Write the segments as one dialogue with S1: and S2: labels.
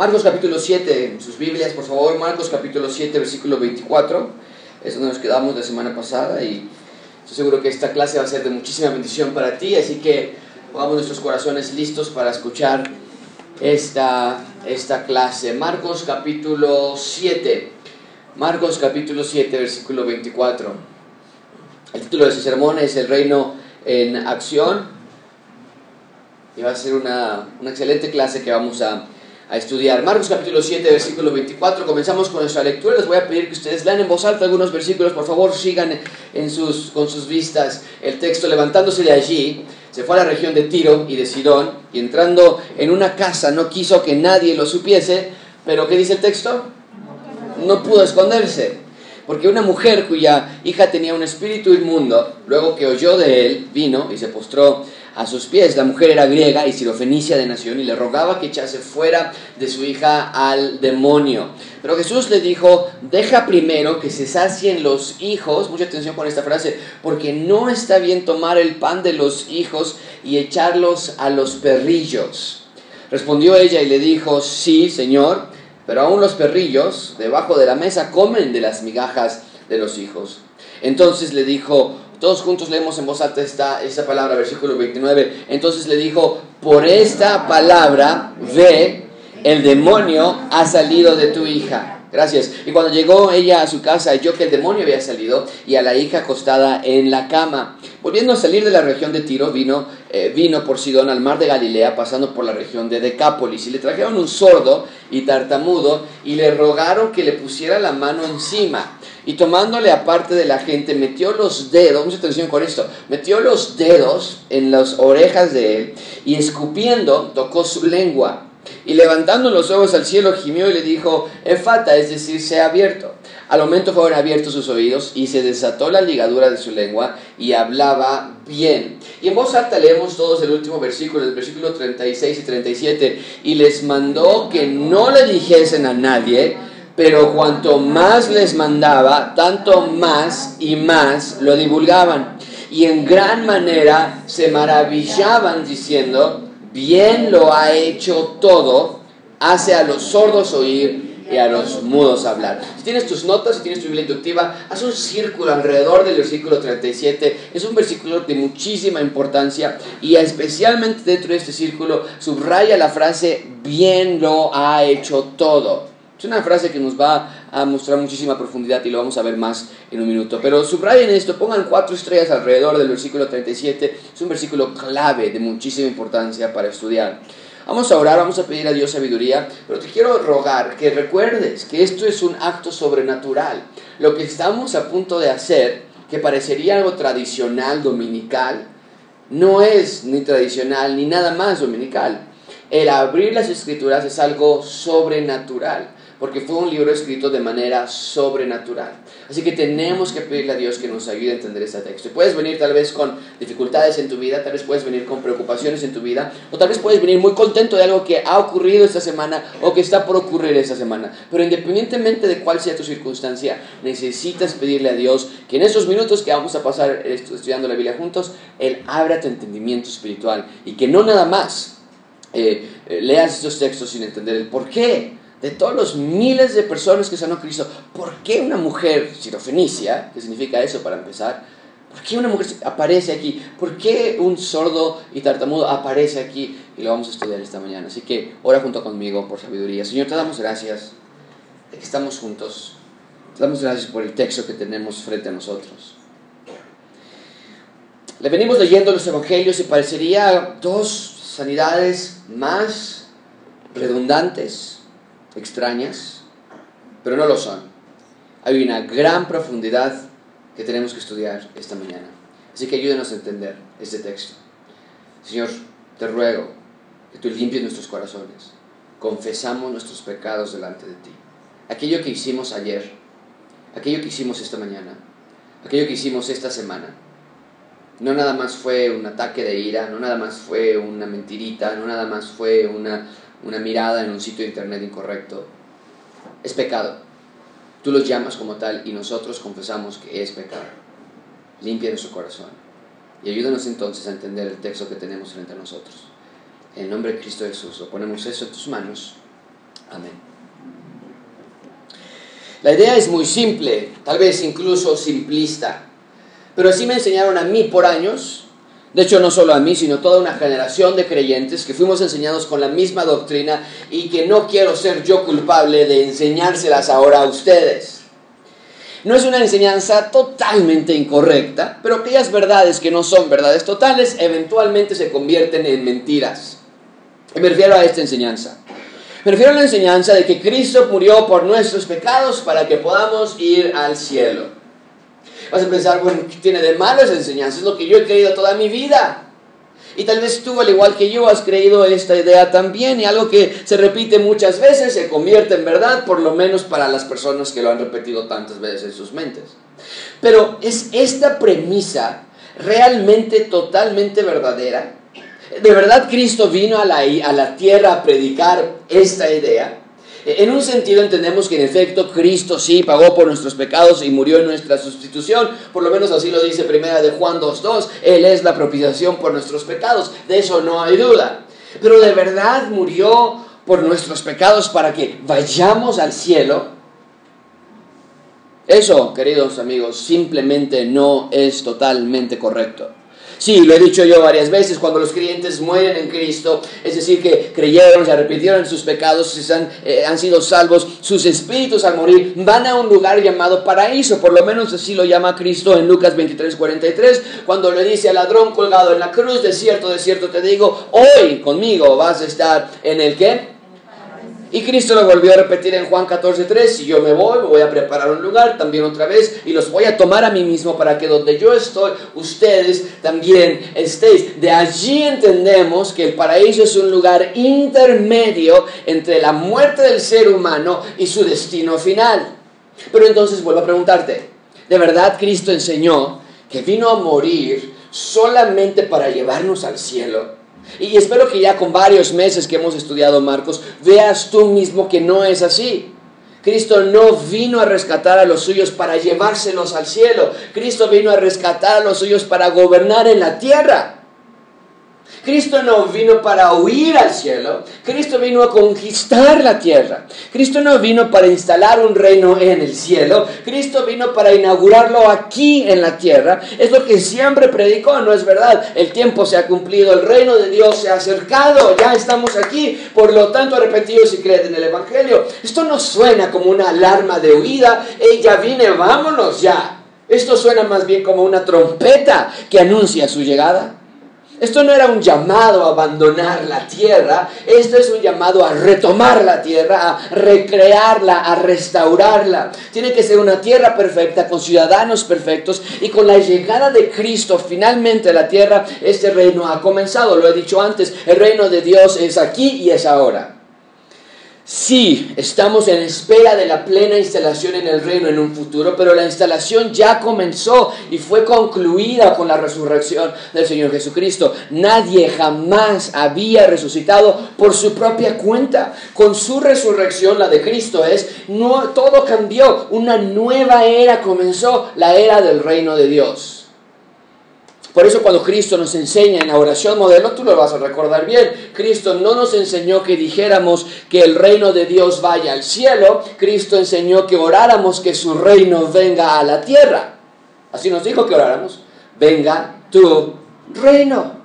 S1: Marcos capítulo 7, en sus Biblias, por favor, Marcos capítulo 7, versículo 24. Es donde nos quedamos la semana pasada y estoy seguro que esta clase va a ser de muchísima bendición para ti, así que pongamos nuestros corazones listos para escuchar esta, esta clase. Marcos capítulo 7, Marcos capítulo 7, versículo 24. El título de ese sermón es El reino en acción y va a ser una, una excelente clase que vamos a a estudiar. Marcos capítulo 7, versículo 24. Comenzamos con nuestra lectura. Les voy a pedir que ustedes lean en voz alta algunos versículos. Por favor, sigan en sus, con sus vistas el texto. Levantándose de allí, se fue a la región de Tiro y de Sidón. Y entrando en una casa, no quiso que nadie lo supiese. Pero, ¿qué dice el texto? No pudo esconderse. Porque una mujer cuya hija tenía un espíritu inmundo, luego que oyó de él, vino y se postró a sus pies. La mujer era griega y sirofenicia de nación y le rogaba que echase fuera de su hija al demonio. Pero Jesús le dijo, deja primero que se sacien los hijos, mucha atención con esta frase, porque no está bien tomar el pan de los hijos y echarlos a los perrillos. Respondió ella y le dijo, sí, Señor, pero aún los perrillos debajo de la mesa comen de las migajas de los hijos. Entonces le dijo, todos juntos leemos en voz alta esta, esta palabra, versículo 29. Entonces le dijo, por esta palabra, ve, el demonio ha salido de tu hija. Gracias. Y cuando llegó ella a su casa, halló que el demonio había salido y a la hija acostada en la cama. Volviendo a salir de la región de Tiro, vino, eh, vino por Sidón al mar de Galilea, pasando por la región de Decápolis. Y le trajeron un sordo y tartamudo y le rogaron que le pusiera la mano encima. Y tomándole aparte de la gente, metió los dedos, mucha atención con esto, metió los dedos en las orejas de él y escupiendo tocó su lengua. Y levantando los ojos al cielo gimió y le dijo, Efata, es decir, sea abierto. Al momento fueron abiertos sus oídos y se desató la ligadura de su lengua y hablaba bien. Y en voz alta leemos todos el último versículo, el versículo 36 y 37. Y les mandó que no le dijesen a nadie, pero cuanto más les mandaba, tanto más y más lo divulgaban. Y en gran manera se maravillaban diciendo, bien lo ha hecho todo, hace a los sordos oír y a los mudos hablar. Si tienes tus notas, si tienes tu Biblia inductiva, haz un círculo alrededor del versículo 37. Es un versículo de muchísima importancia y especialmente dentro de este círculo subraya la frase, bien lo ha hecho todo. Es una frase que nos va a mostrar muchísima profundidad y lo vamos a ver más en un minuto. Pero subrayen esto, pongan cuatro estrellas alrededor del versículo 37. Es un versículo clave de muchísima importancia para estudiar. Vamos a orar, vamos a pedir a Dios sabiduría, pero te quiero rogar que recuerdes que esto es un acto sobrenatural. Lo que estamos a punto de hacer, que parecería algo tradicional, dominical, no es ni tradicional ni nada más dominical. El abrir las escrituras es algo sobrenatural porque fue un libro escrito de manera sobrenatural. Así que tenemos que pedirle a Dios que nos ayude a entender este texto. Y puedes venir tal vez con dificultades en tu vida, tal vez puedes venir con preocupaciones en tu vida, o tal vez puedes venir muy contento de algo que ha ocurrido esta semana o que está por ocurrir esta semana. Pero independientemente de cuál sea tu circunstancia, necesitas pedirle a Dios que en esos minutos que vamos a pasar estudiando la Biblia juntos, Él abra tu entendimiento espiritual y que no nada más eh, eh, leas estos textos sin entender el por qué de todos los miles de personas que sanó Cristo, ¿por qué una mujer sirofenicia, qué significa eso para empezar? ¿Por qué una mujer aparece aquí? ¿Por qué un sordo y tartamudo aparece aquí? Y lo vamos a estudiar esta mañana. Así que ora junto conmigo por sabiduría. Señor, te damos gracias de que estamos juntos. Te damos gracias por el texto que tenemos frente a nosotros. Le venimos leyendo los evangelios y parecería dos sanidades más redundantes extrañas, pero no lo son. Hay una gran profundidad que tenemos que estudiar esta mañana. Así que ayúdenos a entender este texto. Señor, te ruego que tú limpies nuestros corazones. Confesamos nuestros pecados delante de ti. Aquello que hicimos ayer, aquello que hicimos esta mañana, aquello que hicimos esta semana, no nada más fue un ataque de ira, no nada más fue una mentirita, no nada más fue una una mirada en un sitio de internet incorrecto, es pecado. Tú los llamas como tal y nosotros confesamos que es pecado. Limpia nuestro corazón y ayúdanos entonces a entender el texto que tenemos frente a nosotros. En el nombre de Cristo Jesús, lo ponemos eso en tus manos. Amén. La idea es muy simple, tal vez incluso simplista, pero así me enseñaron a mí por años, de hecho no solo a mí, sino toda una generación de creyentes que fuimos enseñados con la misma doctrina y que no quiero ser yo culpable de enseñárselas ahora a ustedes. No es una enseñanza totalmente incorrecta, pero aquellas verdades que no son verdades totales eventualmente se convierten en mentiras. me refiero a esta enseñanza. Me refiero a la enseñanza de que Cristo murió por nuestros pecados para que podamos ir al cielo. Vas a pensar, bueno, ¿qué tiene de malo esa enseñanza? Es lo que yo he creído toda mi vida. Y tal vez tú, al igual que yo, has creído esta idea también y algo que se repite muchas veces se convierte en verdad, por lo menos para las personas que lo han repetido tantas veces en sus mentes. Pero ¿es esta premisa realmente totalmente verdadera? ¿De verdad Cristo vino a la, a la tierra a predicar esta idea? En un sentido entendemos que en efecto Cristo sí pagó por nuestros pecados y murió en nuestra sustitución, por lo menos así lo dice primera de Juan 2.2, Él es la propiciación por nuestros pecados, de eso no hay duda. Pero de verdad murió por nuestros pecados para que vayamos al cielo. Eso, queridos amigos, simplemente no es totalmente correcto. Sí, lo he dicho yo varias veces, cuando los creyentes mueren en Cristo, es decir, que creyeron, se arrepintieron en sus pecados, se han, eh, han sido salvos, sus espíritus al morir van a un lugar llamado paraíso, por lo menos así lo llama Cristo en Lucas 23, 43, cuando le dice al ladrón colgado en la cruz, de cierto, de cierto te digo, hoy conmigo vas a estar en el que y Cristo lo volvió a repetir en Juan 14:3, si yo me voy, me voy a preparar un lugar también otra vez y los voy a tomar a mí mismo para que donde yo estoy, ustedes también estéis. De allí entendemos que el paraíso es un lugar intermedio entre la muerte del ser humano y su destino final. Pero entonces vuelvo a preguntarte, ¿de verdad Cristo enseñó que vino a morir solamente para llevarnos al cielo? Y espero que ya con varios meses que hemos estudiado Marcos, veas tú mismo que no es así. Cristo no vino a rescatar a los suyos para llevárselos al cielo. Cristo vino a rescatar a los suyos para gobernar en la tierra. Cristo no vino para huir al cielo, Cristo vino a conquistar la tierra. Cristo no vino para instalar un reino en el cielo, Cristo vino para inaugurarlo aquí en la tierra. Es lo que siempre predicó, no es verdad. El tiempo se ha cumplido, el reino de Dios se ha acercado, ya estamos aquí. Por lo tanto, arrepentidos y creen en el Evangelio. Esto no suena como una alarma de huida, ella viene, vámonos ya. Esto suena más bien como una trompeta que anuncia su llegada. Esto no era un llamado a abandonar la tierra, esto es un llamado a retomar la tierra, a recrearla, a restaurarla. Tiene que ser una tierra perfecta, con ciudadanos perfectos y con la llegada de Cristo finalmente a la tierra, este reino ha comenzado. Lo he dicho antes, el reino de Dios es aquí y es ahora. Sí, estamos en espera de la plena instalación en el reino en un futuro, pero la instalación ya comenzó y fue concluida con la resurrección del Señor Jesucristo. Nadie jamás había resucitado por su propia cuenta. Con su resurrección, la de Cristo es, no, todo cambió, una nueva era comenzó, la era del reino de Dios. Por eso cuando Cristo nos enseña en la oración modelo, tú lo vas a recordar bien. Cristo no nos enseñó que dijéramos que el reino de Dios vaya al cielo. Cristo enseñó que oráramos que su reino venga a la tierra. Así nos dijo que oráramos. Venga tu reino.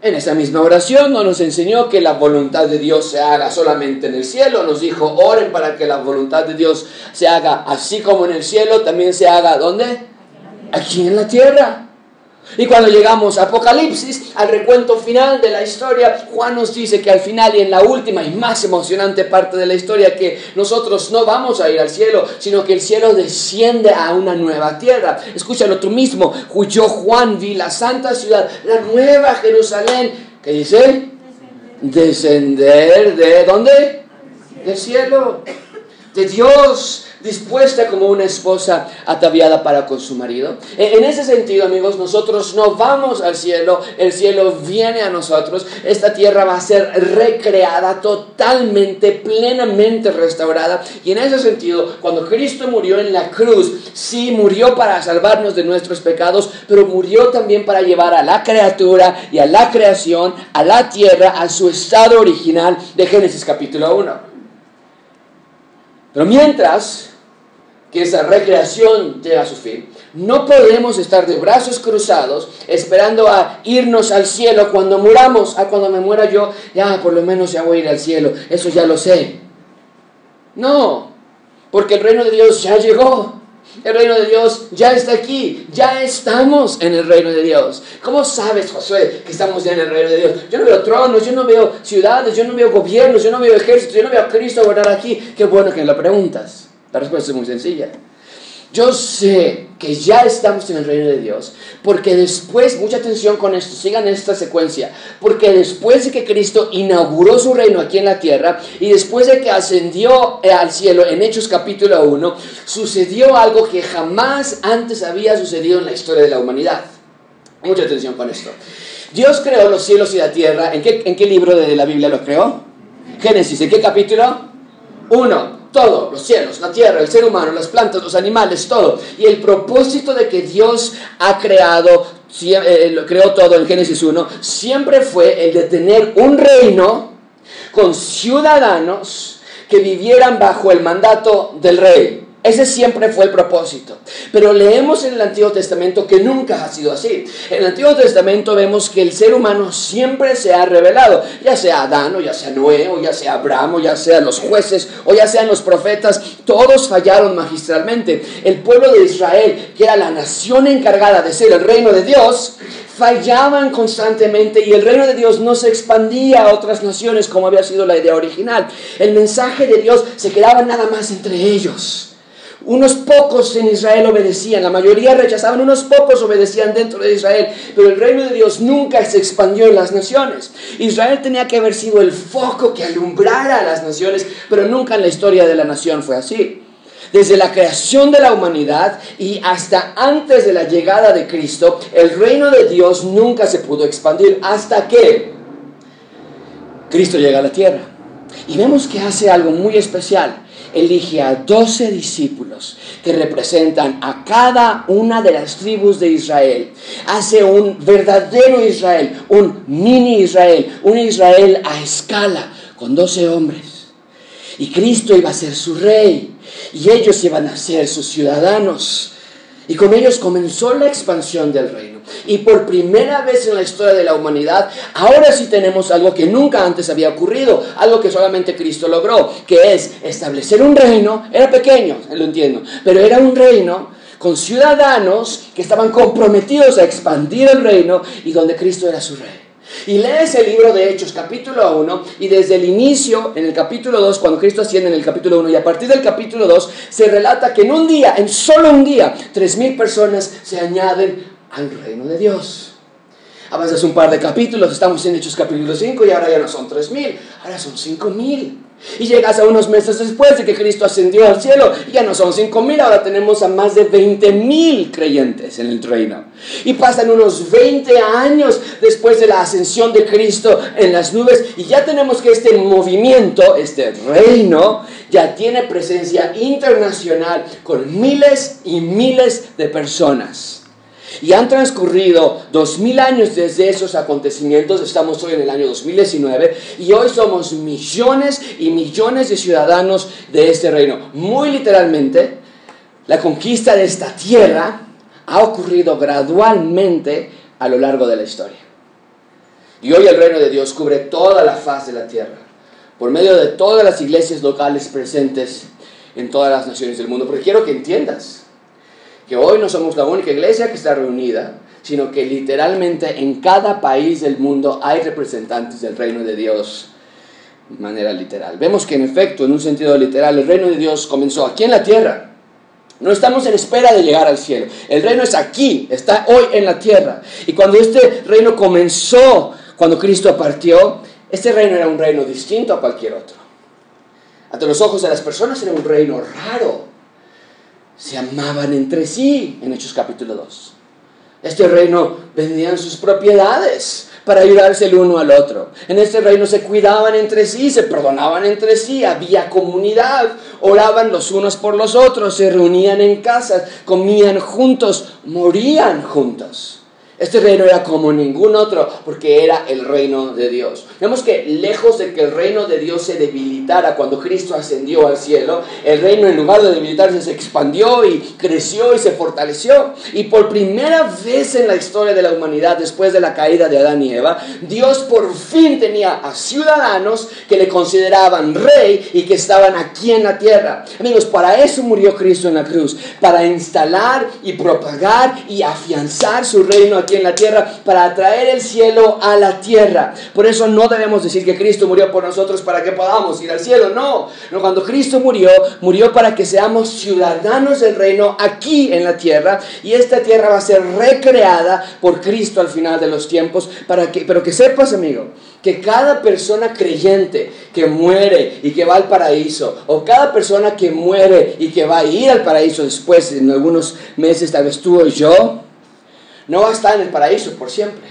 S1: En esa misma oración no nos enseñó que la voluntad de Dios se haga solamente en el cielo. Nos dijo, oren para que la voluntad de Dios se haga así como en el cielo, también se haga ¿dónde? Aquí en la tierra. Y cuando llegamos a Apocalipsis, al recuento final de la historia, Juan nos dice que al final y en la última y más emocionante parte de la historia, que nosotros no vamos a ir al cielo, sino que el cielo desciende a una nueva tierra. Escúchalo tú mismo, yo Juan vi la santa ciudad, la nueva Jerusalén, ¿qué dice? Descender de dónde? Del cielo, de Dios dispuesta como una esposa ataviada para con su marido. E, en ese sentido, amigos, nosotros no vamos al cielo, el cielo viene a nosotros. Esta tierra va a ser recreada totalmente, plenamente restaurada. Y en ese sentido, cuando Cristo murió en la cruz, sí murió para salvarnos de nuestros pecados, pero murió también para llevar a la criatura y a la creación, a la tierra, a su estado original de Génesis capítulo 1. Pero mientras que esa recreación llega a su fin, no podemos estar de brazos cruzados esperando a irnos al cielo cuando muramos. Ah, cuando me muera yo, ya por lo menos ya voy a ir al cielo. Eso ya lo sé. No, porque el reino de Dios ya llegó. El reino de Dios ya está aquí, ya estamos en el reino de Dios. ¿Cómo sabes, Josué, que estamos ya en el reino de Dios? Yo no veo tronos, yo no veo ciudades, yo no veo gobiernos, yo no veo ejércitos, yo no veo a Cristo gobernar aquí. Qué bueno que lo preguntas. La respuesta es muy sencilla. Yo sé que ya estamos en el reino de Dios, porque después, mucha atención con esto, sigan esta secuencia, porque después de que Cristo inauguró su reino aquí en la tierra y después de que ascendió eh, al cielo en Hechos capítulo 1, sucedió algo que jamás antes había sucedido en la historia de la humanidad. Mucha atención con esto. Dios creó los cielos y la tierra. ¿En qué, en qué libro de la Biblia lo creó? Génesis. ¿En qué capítulo? 1 todo, los cielos, la tierra, el ser humano, las plantas, los animales, todo. Y el propósito de que Dios ha creado, eh, creó todo en Génesis 1, siempre fue el de tener un reino con ciudadanos que vivieran bajo el mandato del rey. Ese siempre fue el propósito. Pero leemos en el Antiguo Testamento que nunca ha sido así. En el Antiguo Testamento vemos que el ser humano siempre se ha revelado, ya sea Adán, o ya sea Noé, o ya sea Abraham, o ya sean los jueces, o ya sean los profetas, todos fallaron magistralmente. El pueblo de Israel, que era la nación encargada de ser el reino de Dios, fallaban constantemente y el reino de Dios no se expandía a otras naciones como había sido la idea original. El mensaje de Dios se quedaba nada más entre ellos. Unos pocos en Israel obedecían, la mayoría rechazaban, unos pocos obedecían dentro de Israel, pero el reino de Dios nunca se expandió en las naciones. Israel tenía que haber sido el foco que alumbrara a las naciones, pero nunca en la historia de la nación fue así. Desde la creación de la humanidad y hasta antes de la llegada de Cristo, el reino de Dios nunca se pudo expandir hasta que Cristo llega a la tierra. Y vemos que hace algo muy especial elige a doce discípulos que representan a cada una de las tribus de Israel. Hace un verdadero Israel, un mini Israel, un Israel a escala, con doce hombres. Y Cristo iba a ser su rey y ellos iban a ser sus ciudadanos. Y con ellos comenzó la expansión del reino. Y por primera vez en la historia de la humanidad, ahora sí tenemos algo que nunca antes había ocurrido, algo que solamente Cristo logró, que es establecer un reino, era pequeño, lo entiendo, pero era un reino con ciudadanos que estaban comprometidos a expandir el reino y donde Cristo era su rey. Y lees el libro de Hechos, capítulo 1, y desde el inicio, en el capítulo 2, cuando Cristo asciende en el capítulo 1, y a partir del capítulo 2, se relata que en un día, en solo un día, tres mil personas se añaden al reino de Dios. Avanzas un par de capítulos, estamos en Hechos capítulo 5 y ahora ya no son tres mil, ahora son cinco mil. Y llegas a unos meses después de que Cristo ascendió al cielo, ya no son cinco mil, ahora tenemos a más de 20 mil creyentes en el reino. Y pasan unos 20 años después de la ascensión de Cristo en las nubes, y ya tenemos que este movimiento, este reino, ya tiene presencia internacional con miles y miles de personas. Y han transcurrido dos mil años desde esos acontecimientos, estamos hoy en el año 2019, y hoy somos millones y millones de ciudadanos de este reino. Muy literalmente, la conquista de esta tierra ha ocurrido gradualmente a lo largo de la historia. Y hoy el reino de Dios cubre toda la faz de la tierra, por medio de todas las iglesias locales presentes en todas las naciones del mundo. Porque quiero que entiendas, que hoy no somos la única iglesia que está reunida, sino que literalmente en cada país del mundo hay representantes del reino de Dios de manera literal. Vemos que en efecto, en un sentido literal, el reino de Dios comenzó aquí en la tierra. No estamos en espera de llegar al cielo. El reino es aquí, está hoy en la tierra. Y cuando este reino comenzó, cuando Cristo partió, este reino era un reino distinto a cualquier otro. Ante los ojos de las personas era un reino raro, se amaban entre sí en Hechos capítulo 2. Este reino vendían sus propiedades para ayudarse el uno al otro. En este reino se cuidaban entre sí, se perdonaban entre sí, había comunidad, oraban los unos por los otros, se reunían en casas, comían juntos, morían juntos. Este reino era como ningún otro porque era el reino de Dios. Vemos que lejos de que el reino de Dios se debilitara cuando Cristo ascendió al cielo, el reino en lugar de debilitarse se expandió y creció y se fortaleció. Y por primera vez en la historia de la humanidad, después de la caída de Adán y Eva, Dios por fin tenía a ciudadanos que le consideraban rey y que estaban aquí en la tierra. Amigos, para eso murió Cristo en la cruz, para instalar y propagar y afianzar su reino aquí en la tierra para traer el cielo a la tierra. Por eso no debemos decir que Cristo murió por nosotros para que podamos ir al cielo. No, no cuando Cristo murió, murió para que seamos ciudadanos del reino aquí en la tierra y esta tierra va a ser recreada por Cristo al final de los tiempos para que pero que sepas, amigo, que cada persona creyente que muere y que va al paraíso, o cada persona que muere y que va a ir al paraíso después, en algunos meses, tal vez tú o yo, no va a estar en el paraíso por siempre,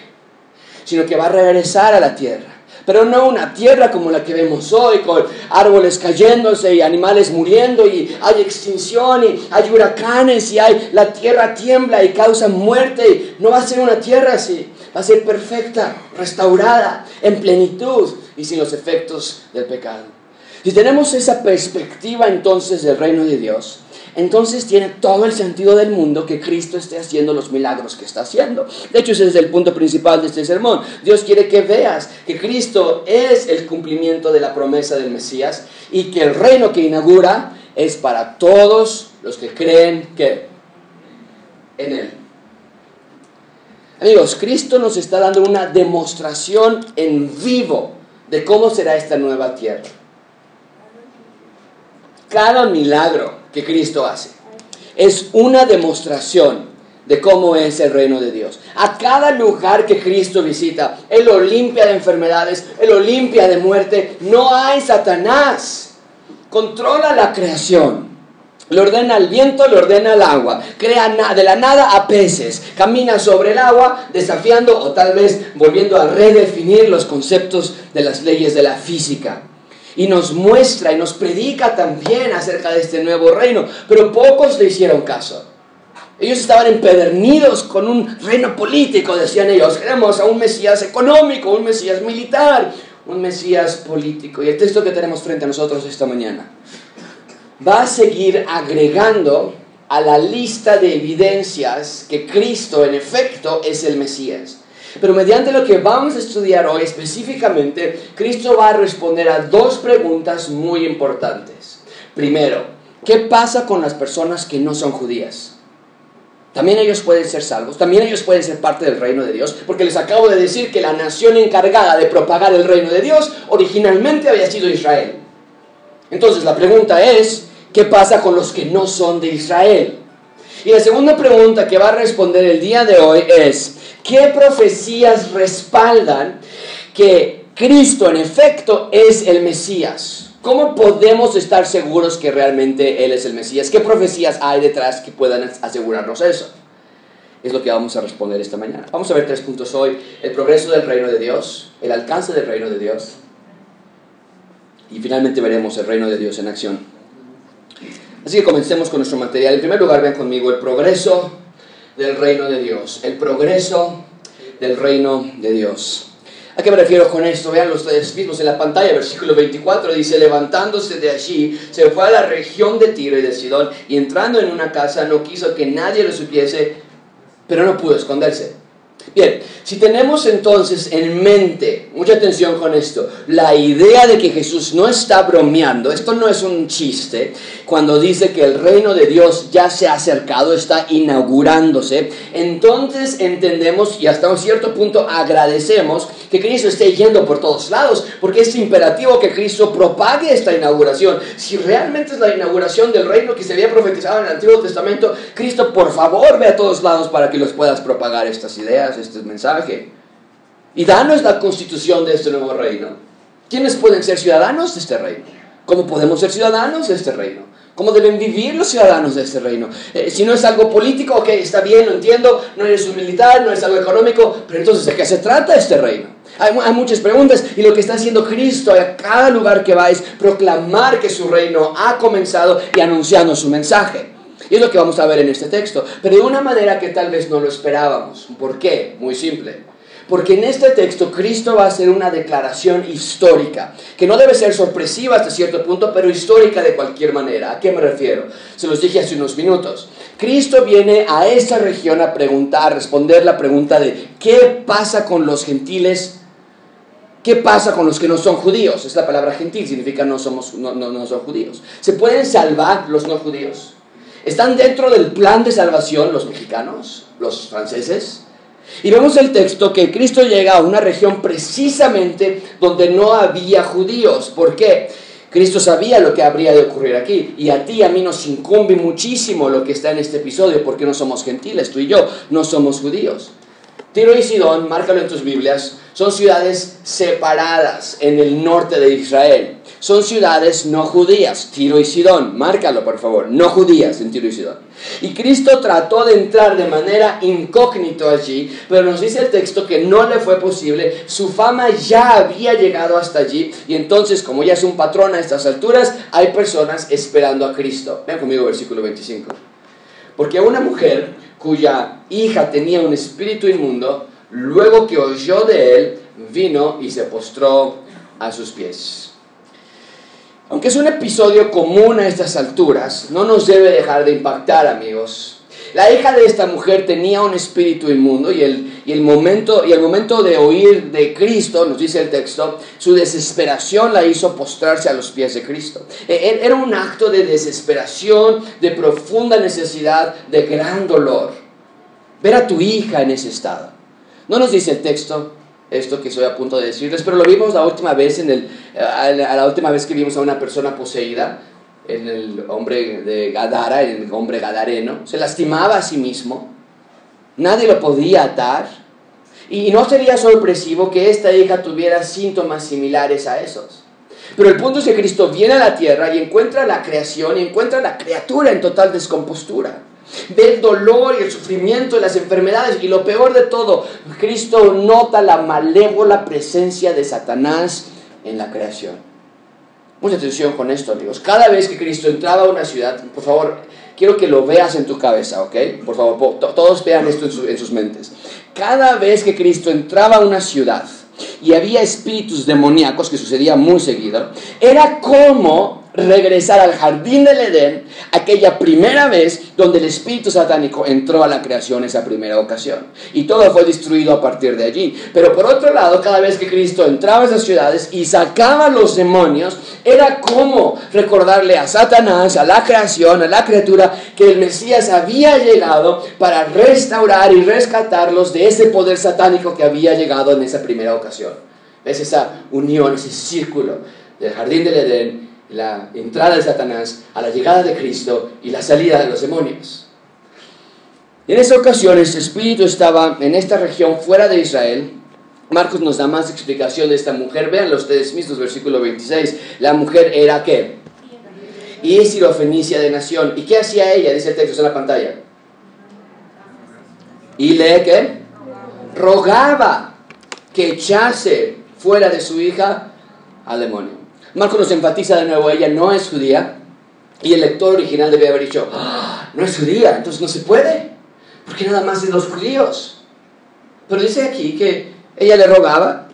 S1: sino que va a regresar a la tierra. Pero no una tierra como la que vemos hoy, con árboles cayéndose y animales muriendo y hay extinción y hay huracanes y hay, la tierra tiembla y causa muerte. No va a ser una tierra así, va a ser perfecta, restaurada, en plenitud y sin los efectos del pecado. Si tenemos esa perspectiva entonces del reino de Dios, entonces tiene todo el sentido del mundo que Cristo esté haciendo los milagros que está haciendo. De hecho, ese es el punto principal de este sermón. Dios quiere que veas que Cristo es el cumplimiento de la promesa del Mesías y que el reino que inaugura es para todos los que creen que en Él. Amigos, Cristo nos está dando una demostración en vivo de cómo será esta nueva tierra. Cada milagro que Cristo hace. Es una demostración de cómo es el reino de Dios. A cada lugar que Cristo visita, Él lo limpia de enfermedades, Él lo limpia de muerte. No hay Satanás. Controla la creación. Le ordena al viento, le ordena al agua. Crea de la nada a peces. Camina sobre el agua, desafiando o tal vez volviendo a redefinir los conceptos de las leyes de la física y nos muestra y nos predica también acerca de este nuevo reino, pero pocos le hicieron caso. Ellos estaban empedernidos con un reino político, decían ellos, queremos a un Mesías económico, un Mesías militar, un Mesías político. Y el texto que tenemos frente a nosotros esta mañana va a seguir agregando a la lista de evidencias que Cristo en efecto es el Mesías. Pero mediante lo que vamos a estudiar hoy específicamente, Cristo va a responder a dos preguntas muy importantes. Primero, ¿qué pasa con las personas que no son judías? También ellos pueden ser salvos, también ellos pueden ser parte del reino de Dios, porque les acabo de decir que la nación encargada de propagar el reino de Dios originalmente había sido Israel. Entonces la pregunta es, ¿qué pasa con los que no son de Israel? Y la segunda pregunta que va a responder el día de hoy es, ¿Qué profecías respaldan que Cristo en efecto es el Mesías? ¿Cómo podemos estar seguros que realmente Él es el Mesías? ¿Qué profecías hay detrás que puedan asegurarnos eso? Es lo que vamos a responder esta mañana. Vamos a ver tres puntos hoy. El progreso del reino de Dios, el alcance del reino de Dios y finalmente veremos el reino de Dios en acción. Así que comencemos con nuestro material. En primer lugar, vean conmigo el progreso del reino de Dios, el progreso del reino de Dios. ¿A qué me refiero con esto? Vean ustedes mismos en la pantalla, versículo 24 dice, levantándose de allí, se fue a la región de Tiro y de Sidón, y entrando en una casa no quiso que nadie lo supiese, pero no pudo esconderse. Bien, si tenemos entonces en mente, mucha atención con esto, la idea de que Jesús no está bromeando, esto no es un chiste, cuando dice que el reino de Dios ya se ha acercado, está inaugurándose, entonces entendemos y hasta un cierto punto agradecemos que Cristo esté yendo por todos lados, porque es imperativo que Cristo propague esta inauguración. Si realmente es la inauguración del reino que se había profetizado en el Antiguo Testamento, Cristo por favor ve a todos lados para que los puedas propagar estas ideas, este mensaje. Y danos la constitución de este nuevo reino. ¿Quiénes pueden ser ciudadanos de este reino? ¿Cómo podemos ser ciudadanos de este reino? ¿Cómo deben vivir los ciudadanos de este reino? Eh, si no es algo político, ok, está bien, lo entiendo, no es militar, no es algo económico, pero entonces ¿de qué se trata este reino? Hay, hay, muchas preguntas y lo que está haciendo Cristo a cada lugar que va es proclamar que su reino ha comenzado y anunciando su mensaje. Y es lo que vamos a ver en este texto, pero de una manera que tal vez no lo esperábamos. ¿Por qué? Muy simple. Porque en este texto Cristo va a hacer una declaración histórica, que no debe ser sorpresiva hasta cierto punto, pero histórica de cualquier manera. ¿A qué me refiero? Se los dije hace unos minutos. Cristo viene a esta región a preguntar, a responder la pregunta de ¿qué pasa con los gentiles? ¿Qué pasa con los que no son judíos? Es la palabra gentil, significa no, somos, no, no, no son judíos. ¿Se pueden salvar los no judíos? ¿Están dentro del plan de salvación los mexicanos, los franceses? Y vemos el texto que Cristo llega a una región precisamente donde no había judíos. ¿Por qué? Cristo sabía lo que habría de ocurrir aquí. Y a ti a mí nos incumbe muchísimo lo que está en este episodio porque no somos gentiles, tú y yo no somos judíos. Tiro y Sidón, márcalo en tus Biblias, son ciudades separadas en el norte de Israel. Son ciudades no judías, Tiro y Sidón, márcalo por favor, no judías en Tiro y Sidón. Y Cristo trató de entrar de manera incógnito allí, pero nos dice el texto que no le fue posible, su fama ya había llegado hasta allí y entonces como ya es un patrón a estas alturas, hay personas esperando a Cristo. Vean conmigo versículo 25. Porque una mujer cuya hija tenía un espíritu inmundo, luego que oyó de él, vino y se postró a sus pies. Aunque es un episodio común a estas alturas, no nos debe dejar de impactar, amigos. La hija de esta mujer tenía un espíritu inmundo y el, y el, momento, y el momento de oír de Cristo, nos dice el texto, su desesperación la hizo postrarse a los pies de Cristo. E, e, era un acto de desesperación, de profunda necesidad, de gran dolor. Ver a tu hija en ese estado. No nos dice el texto, esto que estoy a punto de decirles, pero lo vimos la última vez, en el, a la última vez que vimos a una persona poseída, en el hombre de Gadara, el hombre gadareno, se lastimaba a sí mismo, nadie lo podía atar, y no sería sorpresivo que esta hija tuviera síntomas similares a esos. Pero el punto es que Cristo viene a la tierra y encuentra la creación y encuentra la criatura en total descompostura. Ve el dolor y el sufrimiento y las enfermedades. Y lo peor de todo, Cristo nota la malévola presencia de Satanás en la creación. Mucha atención con esto, amigos. Cada vez que Cristo entraba a una ciudad, por favor, quiero que lo veas en tu cabeza, ¿ok? Por favor, todos vean esto en, sus mentes. Cada vez que Cristo entraba a una ciudad y había espíritus demoníacos, que sucedía muy seguido, era como regresar al jardín del Edén, aquella primera vez donde el espíritu satánico entró a la creación esa primera ocasión. Y todo fue destruido a partir de allí. Pero por otro lado, cada vez que Cristo entraba a esas ciudades y sacaba los demonios, era como recordarle a Satanás, a la creación, a la criatura, que el Mesías había llegado para restaurar y rescatarlos de ese poder satánico que había llegado en esa primera ocasión. ¿Ves esa unión, ese círculo del jardín del Edén la entrada de Satanás, a la llegada de Cristo y la salida de los demonios. en esa ocasión este espíritu estaba en esta región fuera de Israel. Marcos nos da más explicación de esta mujer. Véanlo ustedes mismos, versículo 26. La mujer era qué? Y Fenicia de nación. ¿Y qué hacía ella? Dice el texto en la pantalla. Y le qué? Rogaba que echase fuera de su hija al demonio. Marcos nos enfatiza de nuevo, ella no es judía. Y el lector original debe haber dicho, ah, no es judía, entonces no se puede, porque nada más es los judíos. Pero dice aquí que ella le rogaba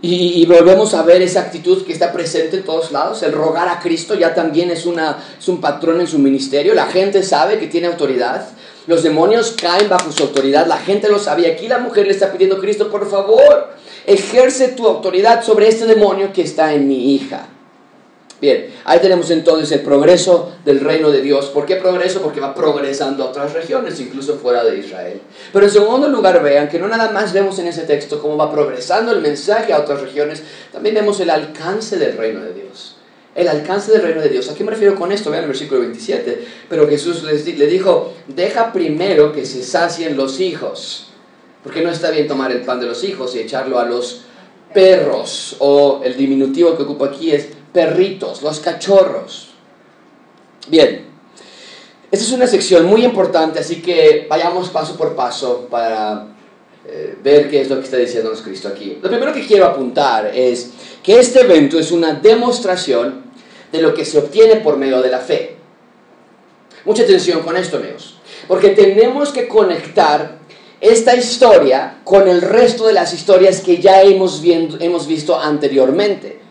S1: y, volvemos a ver esa actitud que está presente en todos lados. El rogar a Cristo ya también es, una, es un patrón en su ministerio. La gente sabe que tiene autoridad. Los demonios caen bajo su autoridad. La gente lo sabe. Y aquí la mujer le está pidiendo a Cristo, por favor, ejerce tu autoridad sobre este demonio que está en mi hija. Bien, ahí tenemos entonces el progreso del reino de Dios. ¿Por qué progreso? Porque va progresando a otras regiones, incluso fuera de Israel. Pero en segundo lugar, vean que no nada más vemos en ese texto cómo va progresando el mensaje a otras regiones, también vemos el alcance del reino de Dios. El alcance del reino de Dios. ¿A qué me refiero con esto? Vean el versículo 27. Pero Jesús le dijo, deja primero que se sacien los hijos. Porque no está bien tomar el pan de los hijos y echarlo a los perros. O el diminutivo que ocupa aquí es perritos, los cachorros. Bien, esta es una sección muy importante, así que vayamos paso por paso para eh, ver qué es lo que está diciéndonos Cristo aquí. Lo primero que quiero apuntar es que este evento es una demostración de lo que se obtiene por medio de la fe. Mucha atención con esto, amigos. Porque tenemos que conectar esta historia con el resto de las historias que ya hemos, hemos visto anteriormente.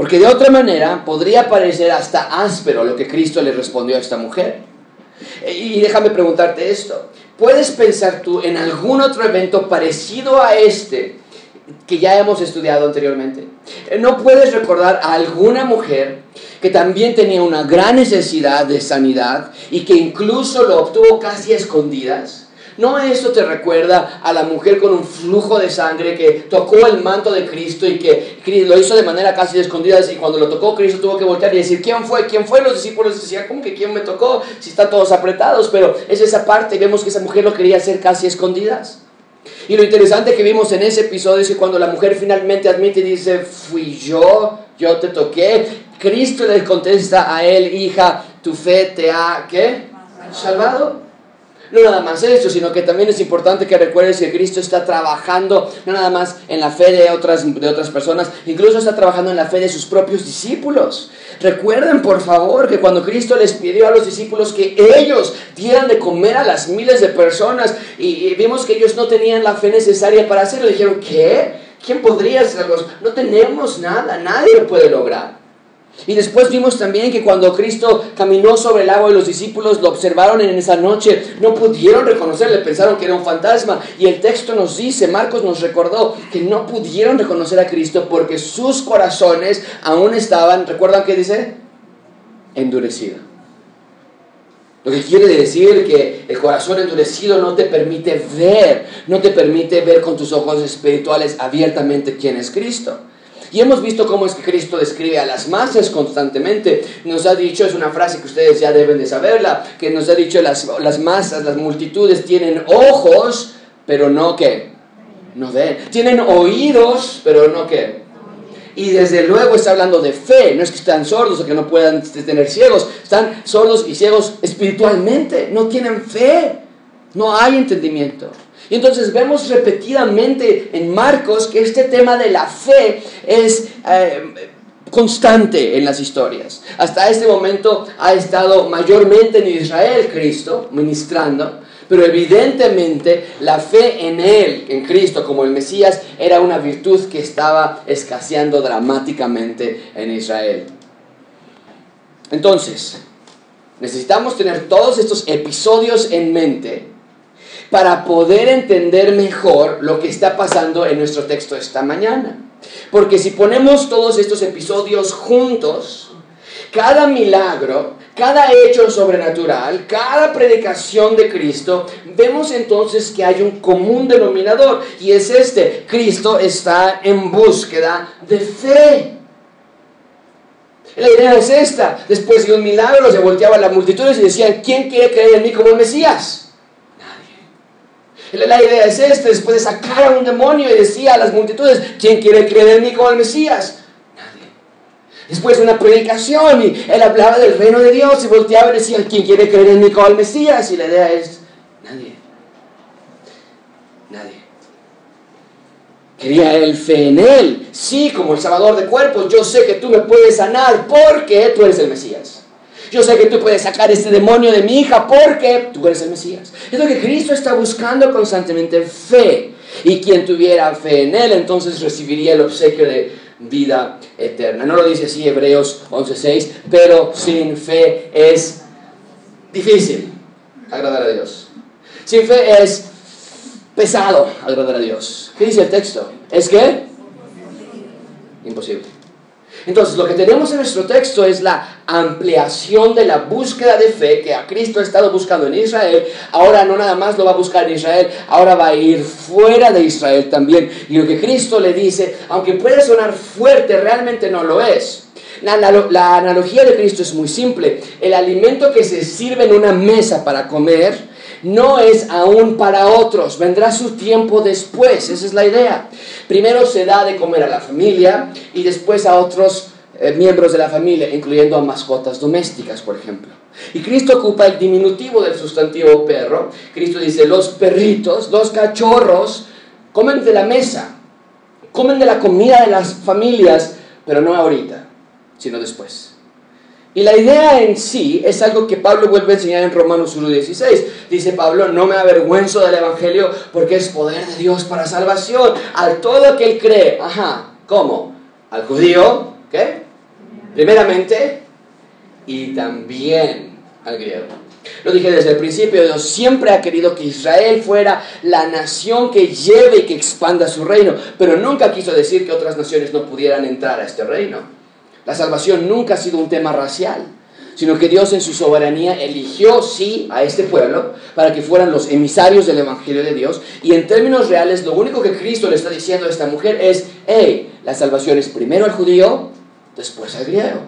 S1: Porque de otra manera podría parecer hasta áspero lo que Cristo le respondió a esta mujer. Y déjame preguntarte esto. ¿Puedes pensar tú en algún otro evento parecido a este que ya hemos estudiado anteriormente? ¿No puedes recordar a alguna mujer que también tenía una gran necesidad de sanidad y que incluso lo obtuvo casi a escondidas? ¿No eso te recuerda a la mujer con un flujo de sangre que tocó el manto de Cristo y que lo hizo de manera casi escondida y cuando lo tocó Cristo tuvo que voltear y decir, ¿quién fue? ¿Quién fue? Los discípulos decían, ¿cómo que quién me tocó? Si están todos apretados, pero es esa parte, vemos que esa mujer lo quería hacer casi escondidas. Y lo interesante que vimos en ese episodio es que cuando la mujer finalmente admite y dice, fui yo, yo te toqué, Cristo le contesta a él, hija, tu fe te ha, ¿qué? Salvado. No nada más eso, sino que también es importante que recuerdes que Cristo está trabajando no nada más en la fe de otras, de otras personas, incluso está trabajando en la fe de sus propios discípulos. Recuerden, por favor, que cuando Cristo les pidió a los discípulos que ellos dieran de comer a las miles de personas y, vimos que ellos no tenían la fe necesaria para hacerlo, dijeron, ¿qué? ¿Quién podría hacerlo? No tenemos nada, nadie lo puede lograr. Y después vimos también que cuando Cristo caminó sobre el agua y los discípulos lo observaron en esa noche, no pudieron reconocerle, pensaron que era un fantasma. Y el texto nos dice, Marcos nos recordó que no pudieron reconocer a Cristo porque sus corazones aún estaban, ¿recuerdan qué dice? Endurecido. Lo que quiere decir que el corazón endurecido no te permite ver, no te permite ver con tus ojos espirituales abiertamente quién es Cristo. Y hemos visto cómo es que Cristo describe a las masas constantemente. Nos ha dicho, es una frase que ustedes ya deben de saberla, que nos ha dicho las, las masas, las multitudes tienen ojos, pero no que, no ven. Tienen oídos, pero no que. Y desde luego está hablando de fe, no es que están sordos o que no puedan tener ciegos, están sordos y ciegos espiritualmente, no tienen fe, no hay entendimiento. Y entonces vemos repetidamente en Marcos que este tema de la fe es eh, constante en las historias. Hasta este momento ha estado mayormente en Israel Cristo ministrando, pero evidentemente la fe en Él, en Cristo como el Mesías, era una virtud que estaba escaseando dramáticamente en Israel. Entonces, necesitamos tener todos estos episodios en mente para poder entender mejor lo que está pasando en nuestro texto esta mañana. Porque si ponemos todos estos episodios juntos, cada milagro, cada hecho sobrenatural, cada predicación de Cristo, vemos entonces que hay un común denominador y es este, Cristo está en búsqueda de fe. La idea es esta, después de un milagro se volteaban las multitudes y decían, ¿quién quiere creer en mí como el Mesías? La idea es esta, después de sacar a un demonio y decía a las multitudes, ¿quién quiere creer en mí como el Mesías? Nadie. Después de una predicación y él hablaba del reino de Dios y volteaba y decía, ¿quién quiere creer en mí como el Mesías? Y la idea es, nadie. Nadie. Quería el fe en él. Sí, como el salvador de cuerpos, yo sé que tú me puedes sanar porque tú eres el Mesías. Yo sé que tú puedes sacar este demonio de mi hija porque tú eres el Mesías. Es lo que Cristo está buscando constantemente, fe. Y quien tuviera fe en Él, entonces recibiría el obsequio de vida eterna. No lo dice así Hebreos 11.6, pero sin fe es difícil agradar a Dios. Sin fe es pesado agradar a Dios. ¿Qué dice el texto? ¿Es que? Imposible. Entonces, lo que tenemos en nuestro texto es la ampliación de la búsqueda de fe que a Cristo ha estado buscando en Israel. Ahora no nada más lo va a buscar en Israel, ahora va a ir fuera de Israel también. Y lo que Cristo le dice, aunque puede sonar fuerte, realmente no lo es. La, la analogía de Cristo es muy simple. El alimento que se sirve en una mesa para comer no es aún para otros, vendrá su tiempo después, esa es la idea. Primero se da de comer a la familia y después a otros eh, miembros de la familia, incluyendo a mascotas domésticas, por ejemplo. Y Cristo ocupa el diminutivo del sustantivo perro. Cristo dice, los perritos, los cachorros, comen de la mesa, comen de la comida de las familias, pero no ahorita, sino después. Y la idea en sí es algo que Pablo vuelve a enseñar en Romanos 1.16. Dice Pablo, no me avergüenzo del Evangelio porque es poder de Dios para salvación. Al todo aquel cree, ajá, ¿cómo? Al judío, ¿qué? Primeramente, y también al griego. Lo dije desde el principio, Dios siempre ha querido que Israel fuera la nación que lleve y que expanda su reino, pero nunca quiso decir que otras naciones no pudieran entrar a este reino. La salvación nunca ha sido un tema racial, sino que Dios en su soberanía eligió, sí, a este pueblo para que fueran los emisarios del Evangelio de Dios. Y en términos reales, lo único que Cristo le está diciendo a esta mujer es, hey, la salvación es primero al judío, después al griego.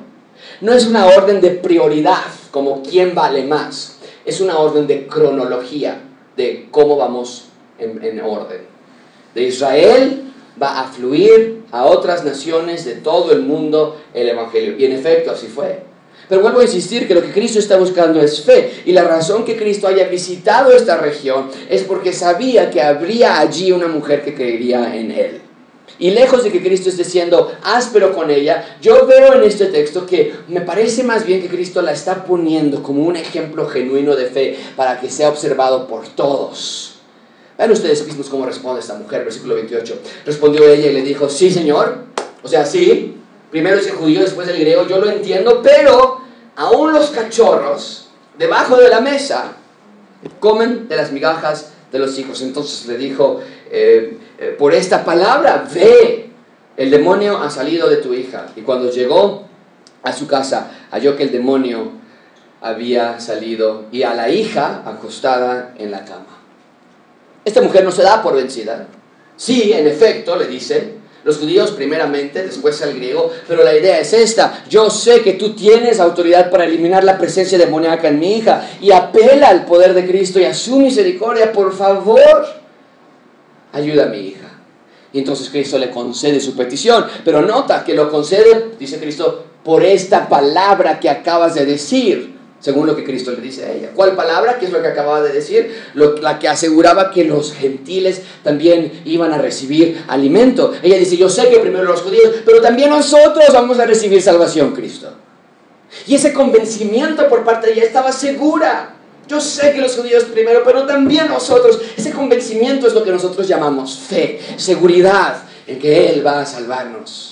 S1: No es una orden de prioridad, como quién vale más. Es una orden de cronología, de cómo vamos en, en orden. De Israel va a fluir a otras naciones de todo el mundo el Evangelio. Y en efecto, así fue. Pero vuelvo a insistir que lo que Cristo está buscando es fe. Y la razón que Cristo haya visitado esta región es porque sabía que habría allí una mujer que creería en Él. Y lejos de que Cristo esté siendo áspero con ella, yo veo en este texto que me parece más bien que Cristo la está poniendo como un ejemplo genuino de fe para que sea observado por todos. Vean ustedes mismos cómo responde esta mujer, versículo 28. Respondió ella y le dijo, sí, Señor. O sea, sí, primero es el judío, después el griego, yo lo entiendo, pero aún los cachorros debajo de la mesa comen de las migajas de los hijos. Entonces le dijo, eh, eh, por esta palabra, ve, el demonio ha salido de tu hija. Y cuando llegó a su casa, halló que el demonio había salido y a la hija acostada en la cama. Esta mujer no se da por vencida. Sí, en efecto, le dice, los judíos primeramente, después al griego, pero la idea es esta, yo sé que tú tienes autoridad para eliminar la presencia demoníaca en mi hija y apela al poder de Cristo y a su misericordia, por favor, ayuda a mi hija. Y entonces Cristo le concede su petición, pero nota que lo concede, dice Cristo, por esta palabra que acabas de decir según lo que Cristo le dice a ella. ¿Cuál palabra? ¿Qué es lo que acababa de decir? la que aseguraba que los gentiles también iban a recibir alimento. Ella dice, yo sé que primero los judíos, pero también nosotros vamos a recibir salvación, Cristo. Y ese convencimiento por parte de ella estaba segura. Yo sé que los judíos primero, pero también nosotros. Ese convencimiento es lo que nosotros llamamos fe, seguridad en que Él va a salvarnos.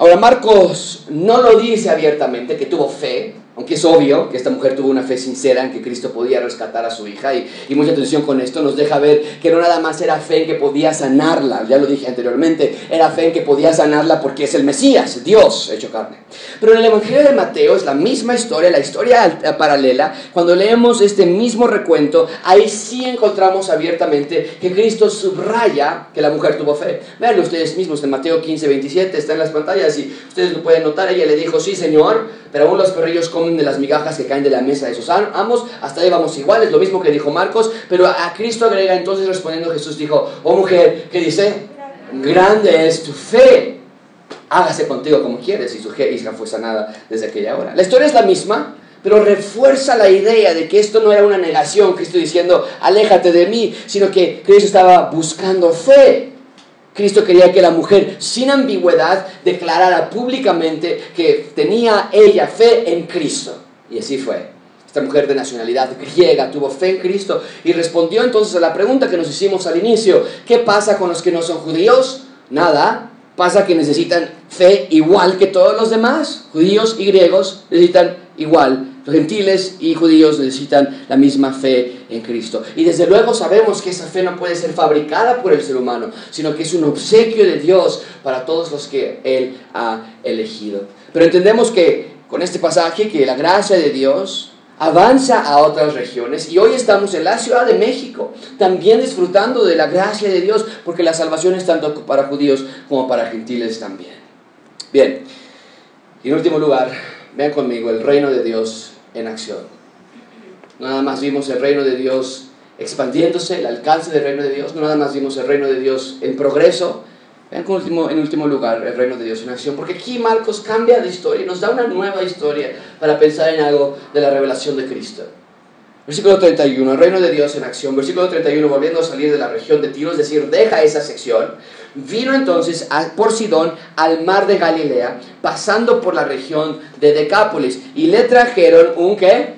S1: Ahora Marcos no lo dice abiertamente que tuvo fe, aunque es obvio que esta mujer tuvo una fe sincera en que Cristo podía rescatar a su hija y, mucha atención con esto nos deja ver que no nada más era fe en que podía sanarla, ya lo dije anteriormente, era fe en que podía sanarla porque es el Mesías, Dios hecho carne. Pero en el Evangelio de Mateo es la misma historia, la historia paralela, cuando leemos este mismo recuento, ahí sí encontramos abiertamente que Cristo subraya que la mujer tuvo fe. Vean ustedes mismos en Mateo 15, 27, está en las pantallas y ustedes lo pueden notar, ella le dijo, sí Señor, pero aún los perrillos comen de las migajas que caen de la mesa de esos amos, hasta ahí vamos iguales, lo mismo que dijo Marcos, pero a Cristo agrega entonces respondiendo Jesús dijo, oh mujer, ¿qué dice? Grande es tu fe, hágase contigo como quieres, y su hija fue sanada desde aquella hora. La historia es la misma, pero refuerza la idea de que esto no era una negación, Cristo diciendo, aléjate de mí, sino que Cristo estaba buscando fe. Cristo quería que la mujer, sin ambigüedad, declarara públicamente que tenía ella fe en Cristo. Y así fue. Esta mujer de nacionalidad griega tuvo fe en Cristo y respondió entonces a la pregunta que nos hicimos al inicio. ¿Qué pasa con los que no son judíos? Nada. Pasa que necesitan fe igual que todos los demás. Judíos y griegos necesitan igual gentiles y judíos necesitan la misma fe en Cristo. Y desde luego sabemos que esa fe no puede ser fabricada por el ser humano, sino que es un obsequio de Dios para todos los que Él ha elegido. Pero entendemos que con este pasaje que la gracia de Dios avanza a otras regiones y hoy estamos en la Ciudad de México también disfrutando de la gracia de Dios porque la salvación es tanto para judíos como para gentiles también. Bien, y en último lugar, vean conmigo el reino de Dios en acción. Nada más vimos el reino de Dios expandiéndose, el alcance del reino de Dios, no nada más vimos el reino de Dios en progreso. Vean último, en último lugar el reino de Dios en acción, porque aquí Marcos cambia de historia y nos da una nueva historia para pensar en algo de la revelación de Cristo. Versículo 31, el reino de Dios en acción. Versículo 31, volviendo a salir de la región de Tiro, es decir, deja esa sección. Vino entonces por Sidón al mar de Galilea, pasando por la región de Decápolis, y le trajeron un qué?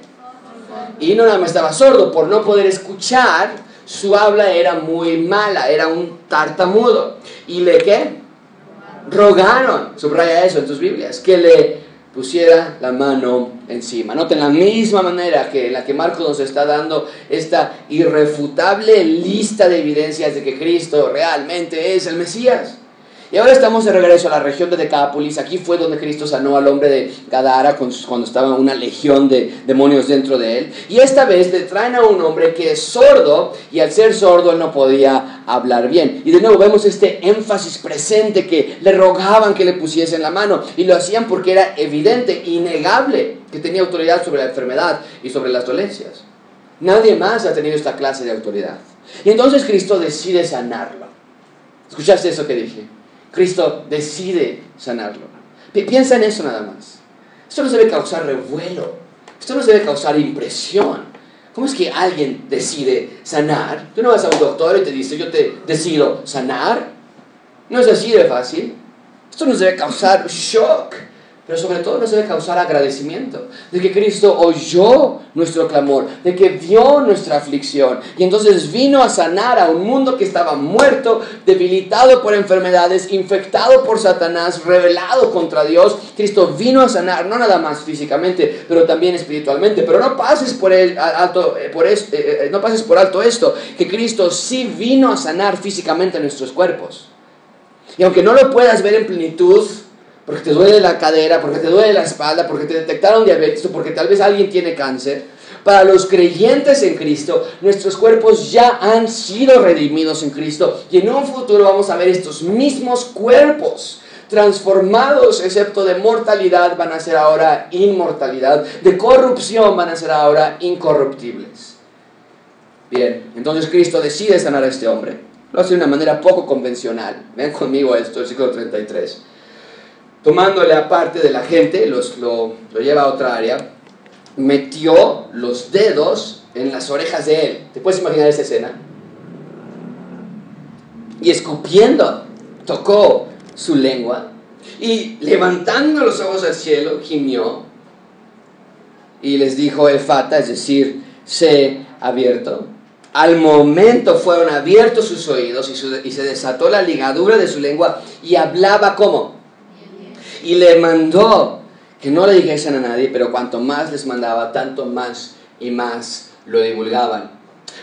S1: Y no nada más estaba sordo, por no poder escuchar, su habla era muy mala, era un tartamudo. ¿Y le qué? Rogaron, subraya eso en tus Biblias, que le pusiera la mano encima. Noten la misma manera que la que Marcos nos está dando esta irrefutable lista de evidencias de que Cristo realmente es el Mesías. Y ahora estamos de regreso a la región de Decápolis. Aquí fue donde Cristo sanó al hombre de Gadara cuando estaba una legión de demonios dentro de él. Y esta vez le traen a un hombre que es sordo y al ser sordo él no podía hablar bien. Y de nuevo vemos este énfasis presente que le rogaban que le pusiesen la mano. Y lo hacían porque era evidente, innegable, que tenía autoridad sobre la enfermedad y sobre las dolencias. Nadie más ha tenido esta clase de autoridad. Y entonces Cristo decide sanarlo. ¿Escuchaste eso que dije? Cristo decide sanarlo. Piensa en eso nada más. Esto no debe causar revuelo. Esto no debe causar impresión. ¿Cómo es que alguien decide sanar? Tú no vas a un doctor y te dice, yo te decido sanar. No es así de fácil. Esto nos debe causar shock pero sobre todo nos debe causar agradecimiento de que Cristo oyó nuestro clamor, de que vio nuestra aflicción y entonces vino a sanar a un mundo que estaba muerto, debilitado por enfermedades, infectado por Satanás, rebelado contra Dios. Cristo vino a sanar, no nada más físicamente, pero también espiritualmente. Pero no pases por, alto, eh, esto, eh, eh, no pases por alto esto, que Cristo sí vino a sanar físicamente nuestros cuerpos. Y aunque no lo puedas ver en plenitud, porque te duele la cadera, porque te duele la espalda, porque te detectaron diabetes o porque tal vez alguien tiene cáncer. Para los creyentes en Cristo, nuestros cuerpos ya han sido redimidos en Cristo y en un futuro vamos a ver estos mismos cuerpos transformados, excepto de mortalidad, van a ser ahora inmortalidad, de corrupción van a ser ahora incorruptibles. Bien, entonces Cristo decide sanar a este hombre. Lo hace de una manera poco convencional. Ven conmigo esto, versículo 33 tomándole aparte de la gente, los, lo, lo lleva a otra área, metió los dedos en las orejas de él. ¿Te puedes imaginar esa escena? Y escupiendo, tocó su lengua y levantando los ojos al cielo, gimió y les dijo Efata, es decir, se abierto. Al momento fueron abiertos sus oídos y, y se desató la ligadura de su lengua y hablaba como y le mandó que no le dijesen a nadie, pero cuanto más les mandaba, tanto más y más lo divulgaban.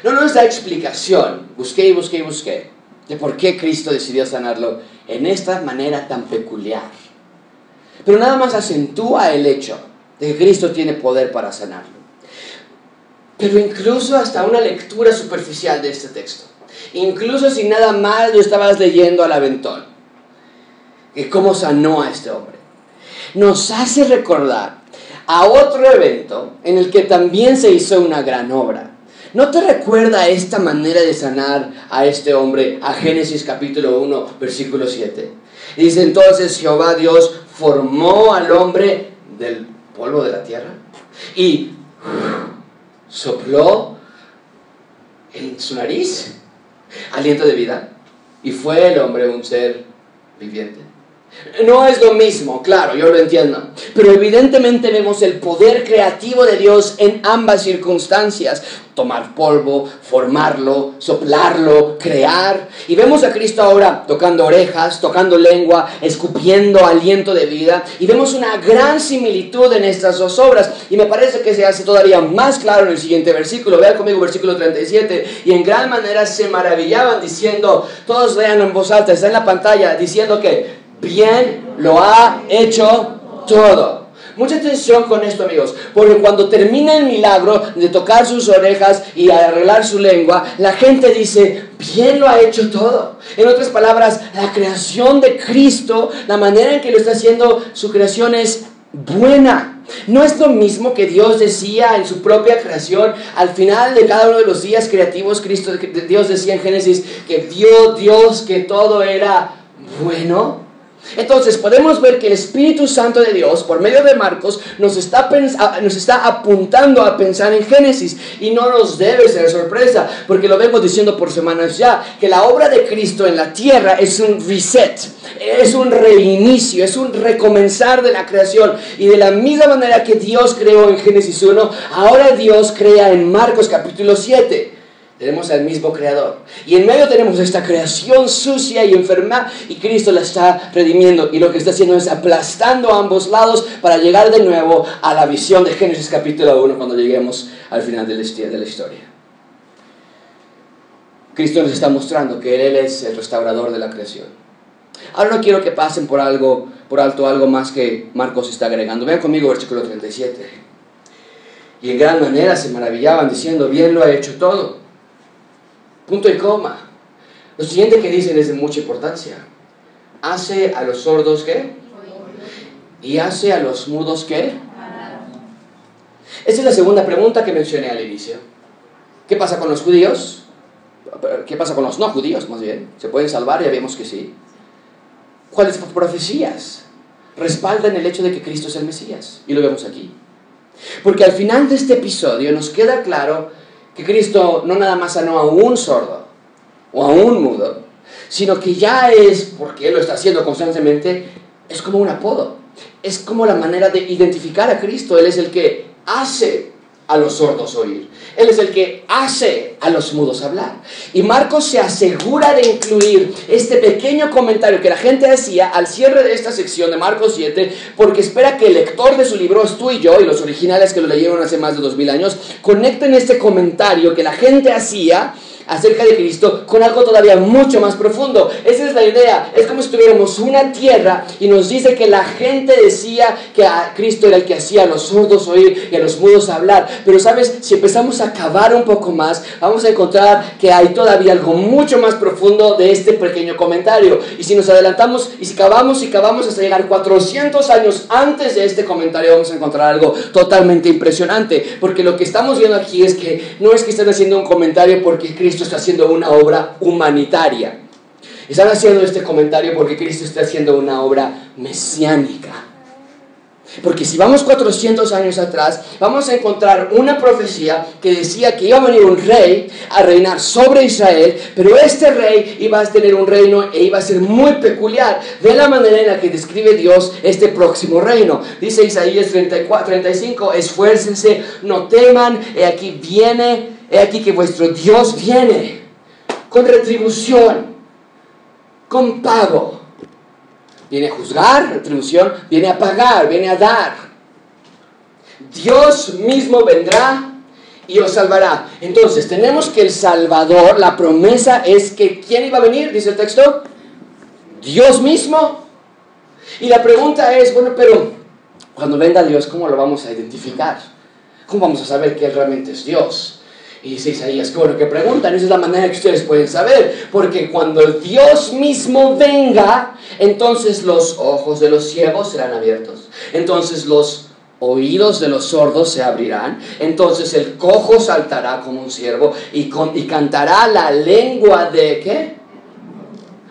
S1: No nos da explicación, busqué y busqué y busqué, de por qué Cristo decidió sanarlo en esta manera tan peculiar. Pero nada más acentúa el hecho de que Cristo tiene poder para sanarlo. Pero incluso hasta una lectura superficial de este texto, incluso si nada más lo estabas leyendo al aventón, cómo sanó a este hombre. Nos hace recordar a otro evento en el que también se hizo una gran obra. ¿No te recuerda esta manera de sanar a este hombre a Génesis capítulo 1, versículo 7? Dice entonces Jehová Dios formó al hombre del polvo de la tierra y sopló en su nariz aliento de vida y fue el hombre un ser viviente. No es lo mismo, claro, yo lo entiendo. Pero evidentemente vemos el poder creativo de Dios en ambas circunstancias. Tomar polvo, formarlo, soplarlo, crear. Y vemos a Cristo ahora tocando orejas, tocando lengua, escupiendo aliento de vida. Y vemos una gran similitud en estas dos obras. Y me parece que se hace todavía más claro en el siguiente versículo. Vean conmigo versículo 37. Y en gran manera se maravillaban diciendo, todos vean en voz alta, está en la pantalla, diciendo que bien lo ha hecho todo. Mucha atención con esto, amigos, porque cuando termina el milagro de tocar sus orejas y arreglar su lengua, la gente dice, bien lo ha hecho todo. En otras palabras, la creación de Cristo, la manera en que lo está haciendo, su creación es buena. No es lo mismo que Dios decía en su propia creación. Al final de cada uno de los días creativos, Cristo, Dios decía en Génesis que vio Dios que todo era bueno. Entonces podemos ver que el Espíritu Santo de Dios, por medio de Marcos, nos está, nos está apuntando a pensar en Génesis y no nos debe ser sorpresa, porque lo vemos diciendo por semanas ya, que la obra de Cristo en la tierra es un reset, es un reinicio, es un recomenzar de la creación. Y de la misma manera que Dios creó en Génesis 1, ahora Dios crea en Marcos capítulo 7. Tenemos al mismo creador. Y en medio tenemos esta creación sucia y enferma y Cristo la está redimiendo. Y lo que está haciendo es aplastando a ambos lados para llegar de nuevo a la visión de Génesis capítulo 1 cuando lleguemos al final de la historia. Cristo nos está mostrando que Él es el restaurador de la creación. Ahora no quiero que pasen por algo, por alto algo más que Marcos está agregando. Vean conmigo versículo 37. Y en gran manera se maravillaban diciendo, bien lo ha hecho todo Punto y coma. Lo siguiente que dicen es de mucha importancia. Hace a los sordos qué? Y hace a los mudos qué? Esa es la segunda pregunta que mencioné al inicio. ¿Qué pasa con los judíos? ¿Qué pasa con los no judíos, más bien? ¿Se pueden salvar? Ya vemos que sí. ¿Cuáles profecías respaldan el hecho de que Cristo es el Mesías? Y lo vemos aquí. Porque al final de este episodio nos queda claro que Cristo no nada más sanó a un sordo o a un mudo, sino que ya es, porque Él lo está haciendo constantemente, es como un apodo, es como la manera de identificar a Cristo. Él es el que hace a los sordos oír. Él es el que hace a los mudos hablar. Y Marcos se asegura de incluir este pequeño comentario que la gente hacía al cierre de esta sección de Marcos 7, porque espera que el lector de su libro, tú y yo, y los originales que lo leyeron hace más de dos mil años, conecten este comentario que la gente hacía acerca de Cristo con algo todavía mucho más profundo. Esa es la idea. Es como si tuviéramos una tierra y nos dice que la gente decía que a Cristo era el que hacía a los sordos oír y a los mudos hablar. Pero sabes, si empezamos a cavar un poco más, vamos a encontrar que hay todavía algo mucho más profundo de este pequeño comentario. Y si nos adelantamos y si cavamos y cavamos hasta llegar 400 años antes de este comentario, vamos a encontrar algo totalmente impresionante. Porque lo que estamos viendo aquí es que no es que estén haciendo un comentario porque Cristo está haciendo una obra humanitaria. Están haciendo este comentario porque Cristo está haciendo una obra mesiánica. Porque si vamos 400 años atrás, vamos a encontrar una profecía que decía que iba a venir un rey a reinar sobre Israel, pero este rey iba a tener un reino e iba a ser muy peculiar. De la manera en la que describe Dios este próximo reino. Dice Isaías 34, 35, esfuércense, no teman, he aquí viene He aquí que vuestro Dios viene con retribución, con pago. Viene a juzgar, retribución, viene a pagar, viene a dar. Dios mismo vendrá y os salvará. Entonces, tenemos que el Salvador, la promesa es que ¿quién iba a venir? Dice el texto. Dios mismo. Y la pregunta es, bueno, pero cuando venga Dios, ¿cómo lo vamos a identificar? ¿Cómo vamos a saber que Él realmente es Dios? Y dice Isaías, qué bueno que preguntan, esa es la manera que ustedes pueden saber, porque cuando Dios mismo venga, entonces los ojos de los ciegos serán abiertos, entonces los oídos de los sordos se abrirán, entonces el cojo saltará como un ciervo y, y cantará la lengua de qué?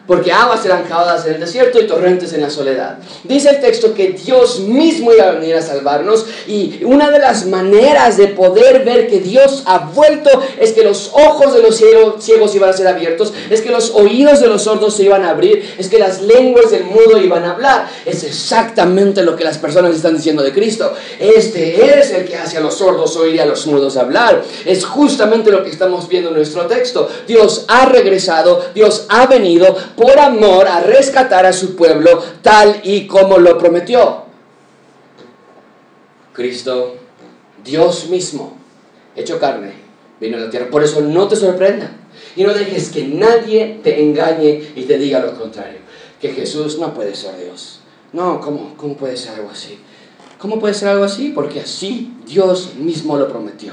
S1: Porque aguas serán cavadas en el desierto y torrentes en la soledad. Dice el texto que Dios mismo iba a venir a salvarnos y una de las maneras de poder ver que Dios ha vuelto es que los ojos de los ciegos iban a ser abiertos, es que los oídos de los sordos se iban a abrir, es que las lenguas del mudo iban a hablar. Es exactamente lo que las personas están diciendo de Cristo. Este es el que hace a los sordos oír y a los mudos hablar. Es justamente lo que estamos viendo en nuestro texto. Dios ha regresado, Dios ha venido por amor a rescatar a su pueblo tal y como lo prometió. Cristo, Dios mismo, hecho carne, vino a la tierra. Por eso no te sorprenda y no dejes que nadie te engañe y te diga lo contrario, que Jesús no puede ser Dios. No, ¿cómo, cómo puede ser algo así? ¿Cómo puede ser algo así? Porque así Dios mismo lo prometió,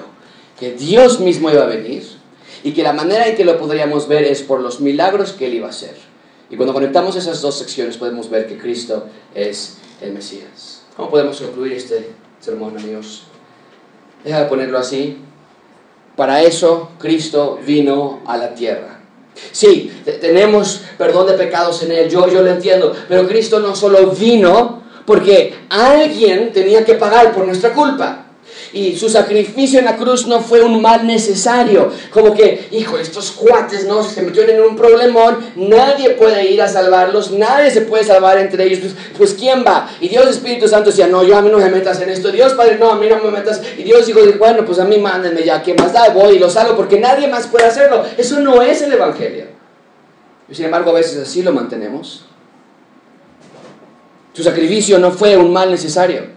S1: que Dios mismo iba a venir y que la manera en que lo podríamos ver es por los milagros que Él iba a hacer. Y cuando conectamos esas dos secciones podemos ver que Cristo es el Mesías. ¿Cómo podemos concluir este sermón, amigos? Deja de ponerlo así. Para eso Cristo vino a la tierra. Sí, tenemos perdón de pecados en Él, yo, yo lo entiendo, pero Cristo no solo vino porque alguien tenía que pagar por nuestra culpa y su sacrificio en la cruz no fue un mal necesario. Como que, hijo, estos cuates no se metieron en un problemón, nadie puede ir a salvarlos, nadie se puede salvar entre ellos. Pues, pues, ¿quién va? Y Dios Espíritu Santo decía, no, yo a mí no me metas en esto. Dios Padre, no, a mí no me metas. Y Dios dijo, bueno, pues a mí mándenme ya, ¿qué más da? Voy y lo salvo porque nadie más puede hacerlo. Eso no es el Evangelio. Y sin embargo, a veces así lo mantenemos. Su sacrificio no fue un mal necesario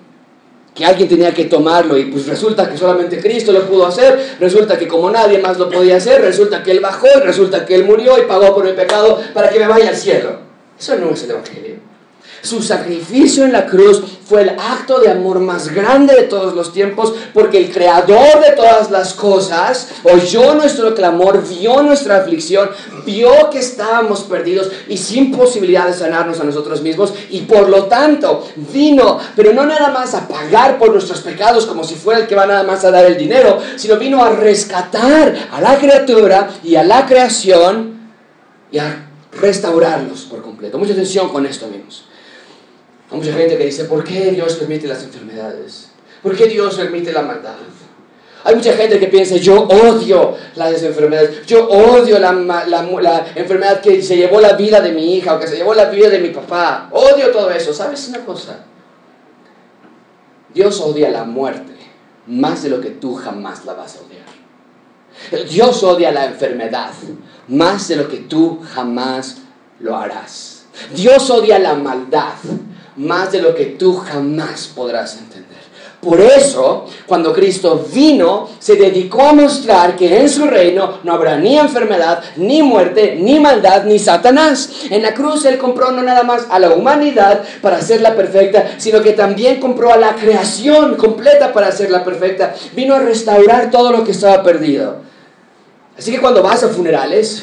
S1: que alguien tenía que tomarlo y pues resulta que solamente Cristo lo pudo hacer, resulta que como nadie más lo podía hacer, resulta que Él bajó y resulta que Él murió y pagó por mi pecado para que me vaya al cielo. Eso no es el Evangelio. Su sacrificio en la cruz fue el acto de amor más grande de todos los tiempos porque el creador de todas las cosas oyó nuestro clamor, vio nuestra aflicción, vio que estábamos perdidos y sin posibilidad de sanarnos a nosotros mismos y por lo tanto vino, pero no nada más a pagar por nuestros pecados como si fuera el que va nada más a dar el dinero, sino vino a rescatar a la criatura y a la creación y a restaurarlos por completo. Mucha atención con esto, amigos. Hay mucha gente que dice, ¿por qué Dios permite las enfermedades? ¿Por qué Dios permite la maldad? Hay mucha gente que piensa, yo odio las enfermedades, yo odio la, enfermedad que se llevó la vida de mi hija o que se llevó la vida de mi papá. Odio todo eso. ¿Sabes una cosa? Dios odia la muerte más de lo que tú jamás la vas a odiar. Dios odia la enfermedad más de lo que tú jamás lo harás. Dios odia la maldad más de lo que tú jamás podrás entender. Por eso, cuando Cristo vino, se dedicó a mostrar que en su reino no habrá ni enfermedad, ni muerte, ni maldad, ni Satanás. En la cruz Él compró no nada más a la humanidad para hacerla perfecta, sino que también compró a la creación completa para hacerla perfecta. Vino a restaurar todo lo que estaba perdido. Así que cuando vas a funerales,